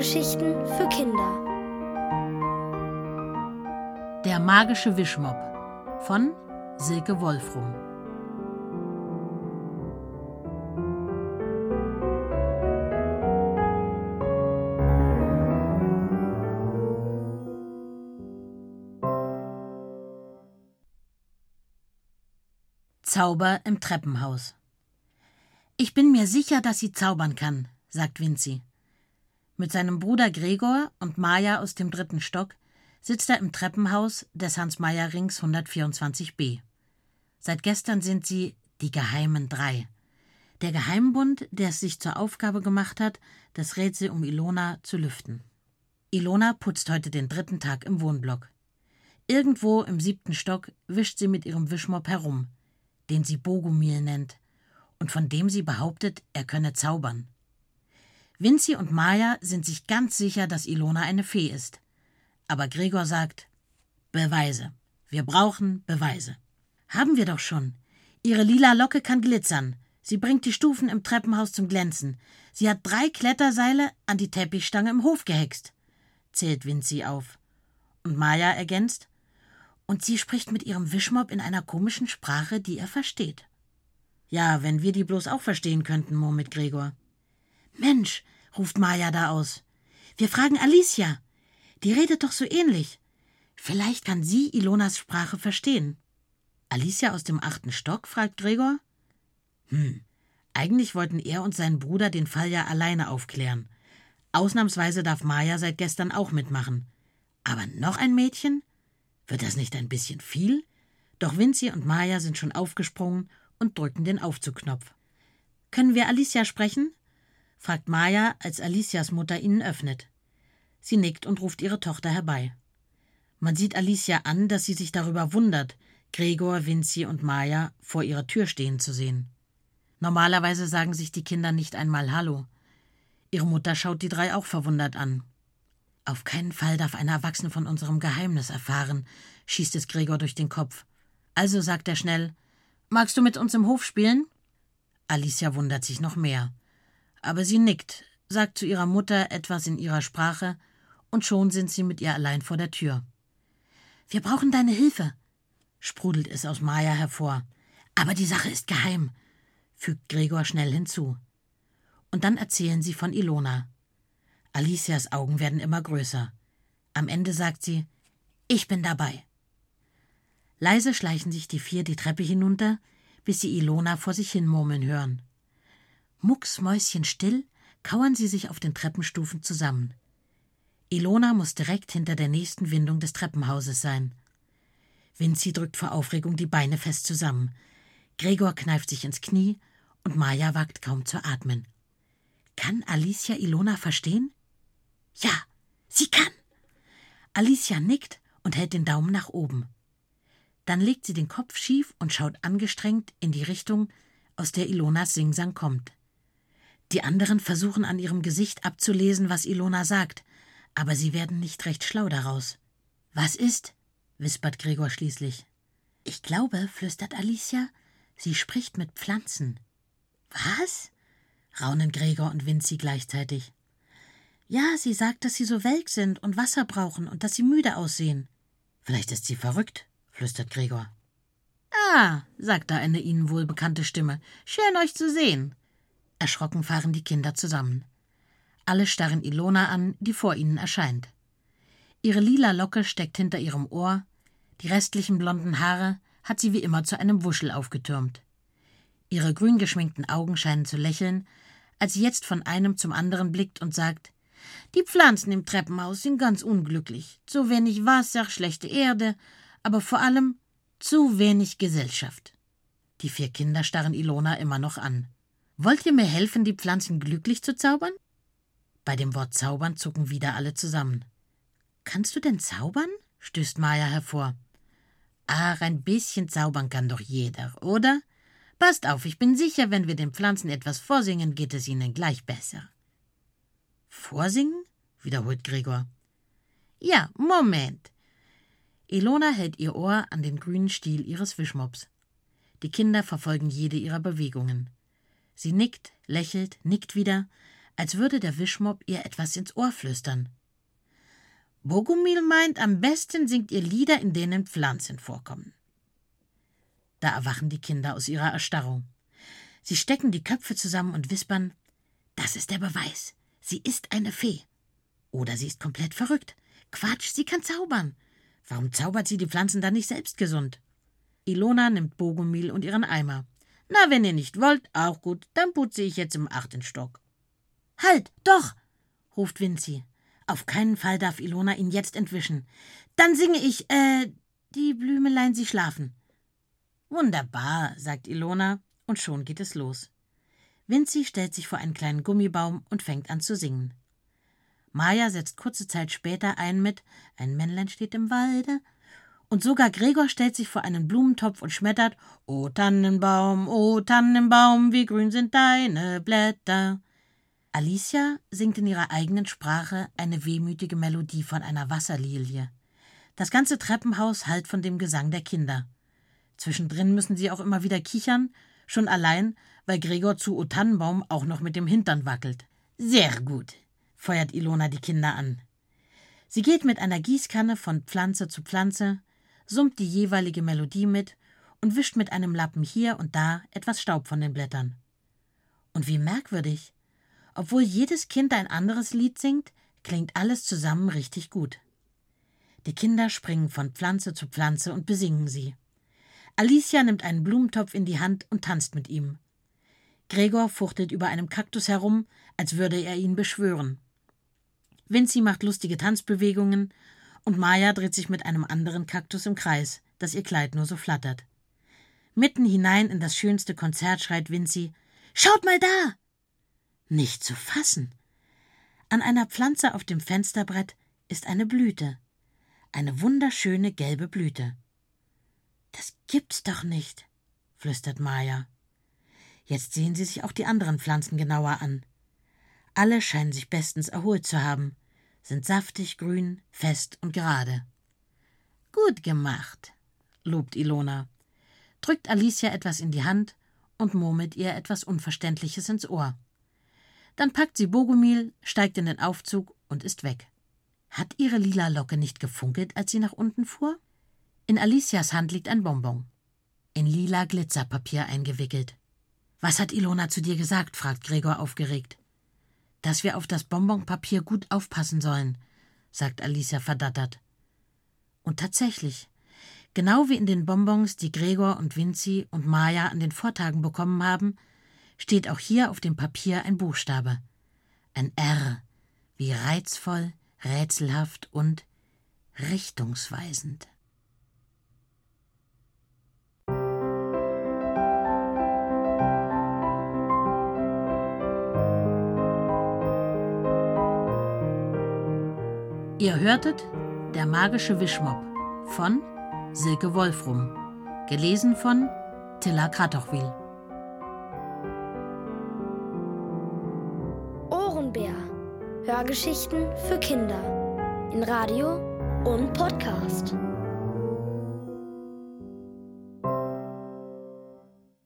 Hörgeschichten für Kinder. Der magische Wischmopp von Silke Wolfrum. Zauber im Treppenhaus. Ich bin mir sicher, dass sie zaubern kann, sagt Vinci. Mit seinem Bruder Gregor und Maja aus dem dritten Stock sitzt er im Treppenhaus des Hans-Meyer-Rings 124b. Seit gestern sind sie die Geheimen Drei. Der Geheimbund, der es sich zur Aufgabe gemacht hat, das Rätsel um Ilona zu lüften. Ilona putzt heute den dritten Tag im Wohnblock. Irgendwo im siebten Stock wischt sie mit ihrem Wischmopp herum, den sie Bogomil nennt, und von dem sie behauptet, er könne zaubern. Vinci und Maya sind sich ganz sicher, dass Ilona eine Fee ist. Aber Gregor sagt: Beweise. Wir brauchen Beweise. Haben wir doch schon. Ihre lila Locke kann glitzern. Sie bringt die Stufen im Treppenhaus zum Glänzen. Sie hat drei Kletterseile an die Teppichstange im Hof gehext, zählt Vinci auf. Und Maya ergänzt: Und sie spricht mit ihrem Wischmopp in einer komischen Sprache, die er versteht. Ja, wenn wir die bloß auch verstehen könnten, murmelt Gregor. Mensch, ruft Maja da aus. Wir fragen Alicia. Die redet doch so ähnlich. Vielleicht kann sie Ilonas Sprache verstehen. Alicia aus dem achten Stock? fragt Gregor. Hm, eigentlich wollten er und sein Bruder den Fall ja alleine aufklären. Ausnahmsweise darf Maja seit gestern auch mitmachen. Aber noch ein Mädchen? Wird das nicht ein bisschen viel? Doch Vinci und Maja sind schon aufgesprungen und drücken den Aufzugknopf. Können wir Alicia sprechen? Fragt Maya, als Alicias Mutter ihnen öffnet. Sie nickt und ruft ihre Tochter herbei. Man sieht Alicia an, dass sie sich darüber wundert, Gregor, Vinci und Maya vor ihrer Tür stehen zu sehen. Normalerweise sagen sich die Kinder nicht einmal Hallo. Ihre Mutter schaut die drei auch verwundert an. Auf keinen Fall darf eine Erwachsene von unserem Geheimnis erfahren, schießt es Gregor durch den Kopf. Also sagt er schnell: Magst du mit uns im Hof spielen? Alicia wundert sich noch mehr aber sie nickt, sagt zu ihrer Mutter etwas in ihrer Sprache, und schon sind sie mit ihr allein vor der Tür. Wir brauchen deine Hilfe, sprudelt es aus Maya hervor. Aber die Sache ist geheim, fügt Gregor schnell hinzu. Und dann erzählen sie von Ilona. Alicias Augen werden immer größer. Am Ende sagt sie: Ich bin dabei. Leise schleichen sich die vier die Treppe hinunter, bis sie Ilona vor sich hin murmeln hören. Mucksmäuschenstill kauern sie sich auf den Treppenstufen zusammen. Ilona muss direkt hinter der nächsten Windung des Treppenhauses sein. Vinci drückt vor Aufregung die Beine fest zusammen. Gregor kneift sich ins Knie und Maja wagt kaum zu atmen. Kann Alicia Ilona verstehen? Ja, sie kann. Alicia nickt und hält den Daumen nach oben. Dann legt sie den Kopf schief und schaut angestrengt in die Richtung, aus der Ilonas Singsang kommt. Die anderen versuchen an ihrem Gesicht abzulesen, was Ilona sagt, aber sie werden nicht recht schlau daraus. Was ist? wispert Gregor schließlich. Ich glaube, flüstert Alicia, sie spricht mit Pflanzen. Was? raunen Gregor und Vinci gleichzeitig. Ja, sie sagt, dass sie so welk sind und Wasser brauchen und dass sie müde aussehen. Vielleicht ist sie verrückt, flüstert Gregor. Ah, sagt da eine ihnen wohlbekannte Stimme. Schön euch zu sehen. Erschrocken fahren die Kinder zusammen. Alle starren Ilona an, die vor ihnen erscheint. Ihre lila Locke steckt hinter ihrem Ohr, die restlichen blonden Haare hat sie wie immer zu einem Wuschel aufgetürmt. Ihre grün geschminkten Augen scheinen zu lächeln, als sie jetzt von einem zum anderen blickt und sagt Die Pflanzen im Treppenhaus sind ganz unglücklich. Zu wenig Wasser, schlechte Erde, aber vor allem zu wenig Gesellschaft. Die vier Kinder starren Ilona immer noch an. Wollt ihr mir helfen, die Pflanzen glücklich zu zaubern? Bei dem Wort zaubern zucken wieder alle zusammen. Kannst du denn zaubern? stößt Maya hervor. Ach, ein bisschen zaubern kann doch jeder, oder? Passt auf, ich bin sicher, wenn wir den Pflanzen etwas vorsingen, geht es ihnen gleich besser. Vorsingen? wiederholt Gregor. Ja, Moment. Ilona hält ihr Ohr an den grünen Stiel ihres Wischmops. Die Kinder verfolgen jede ihrer Bewegungen. Sie nickt, lächelt, nickt wieder, als würde der Wischmob ihr etwas ins Ohr flüstern. Bogumil meint, am besten singt ihr Lieder, in denen Pflanzen vorkommen. Da erwachen die Kinder aus ihrer Erstarrung. Sie stecken die Köpfe zusammen und wispern: Das ist der Beweis. Sie ist eine Fee. Oder sie ist komplett verrückt. Quatsch, sie kann zaubern. Warum zaubert sie die Pflanzen dann nicht selbst gesund? Ilona nimmt Bogumil und ihren Eimer. Na, wenn ihr nicht wollt, auch gut, dann putze ich jetzt im achten Stock. Halt, doch! ruft Vinci. Auf keinen Fall darf Ilona ihn jetzt entwischen. Dann singe ich, äh, die Blümelein, sie schlafen. Wunderbar, sagt Ilona, und schon geht es los. Vinci stellt sich vor einen kleinen Gummibaum und fängt an zu singen. Maja setzt kurze Zeit später ein mit Ein Männlein steht im Walde. Und sogar Gregor stellt sich vor einen Blumentopf und schmettert O Tannenbaum, o Tannenbaum, wie grün sind deine Blätter. Alicia singt in ihrer eigenen Sprache eine wehmütige Melodie von einer Wasserlilie. Das ganze Treppenhaus hallt von dem Gesang der Kinder. Zwischendrin müssen sie auch immer wieder kichern, schon allein, weil Gregor zu O Tannenbaum auch noch mit dem Hintern wackelt. Sehr gut, feuert Ilona die Kinder an. Sie geht mit einer Gießkanne von Pflanze zu Pflanze, summt die jeweilige Melodie mit und wischt mit einem Lappen hier und da etwas Staub von den Blättern. Und wie merkwürdig, obwohl jedes Kind ein anderes Lied singt, klingt alles zusammen richtig gut. Die Kinder springen von Pflanze zu Pflanze und besingen sie. Alicia nimmt einen Blumentopf in die Hand und tanzt mit ihm. Gregor fuchtelt über einem Kaktus herum, als würde er ihn beschwören. Vinci macht lustige Tanzbewegungen und Maya dreht sich mit einem anderen Kaktus im Kreis, dass ihr Kleid nur so flattert. Mitten hinein in das schönste Konzert schreit Vinci: Schaut mal da! Nicht zu fassen. An einer Pflanze auf dem Fensterbrett ist eine Blüte. Eine wunderschöne gelbe Blüte. Das gibt's doch nicht, flüstert Maya. Jetzt sehen sie sich auch die anderen Pflanzen genauer an. Alle scheinen sich bestens erholt zu haben, sind saftig, grün, fest und gerade. Gut gemacht, lobt Ilona, drückt Alicia etwas in die Hand und murmelt ihr etwas Unverständliches ins Ohr. Dann packt sie Bogumil, steigt in den Aufzug und ist weg. Hat ihre lila Locke nicht gefunkelt, als sie nach unten fuhr? In Alicias Hand liegt ein Bonbon. In lila Glitzerpapier eingewickelt. Was hat Ilona zu dir gesagt? fragt Gregor aufgeregt. Dass wir auf das Bonbonpapier gut aufpassen sollen, sagt Alicia verdattert. Und tatsächlich, genau wie in den Bonbons, die Gregor und Vinci und Maya an den Vortagen bekommen haben, steht auch hier auf dem Papier ein Buchstabe. Ein R, wie reizvoll, rätselhaft und richtungsweisend. Ihr hörtet Der magische Wischmopp von Silke Wolfrum, gelesen von Tilla Kratochwil. Hörgeschichten für Kinder in Radio und Podcast.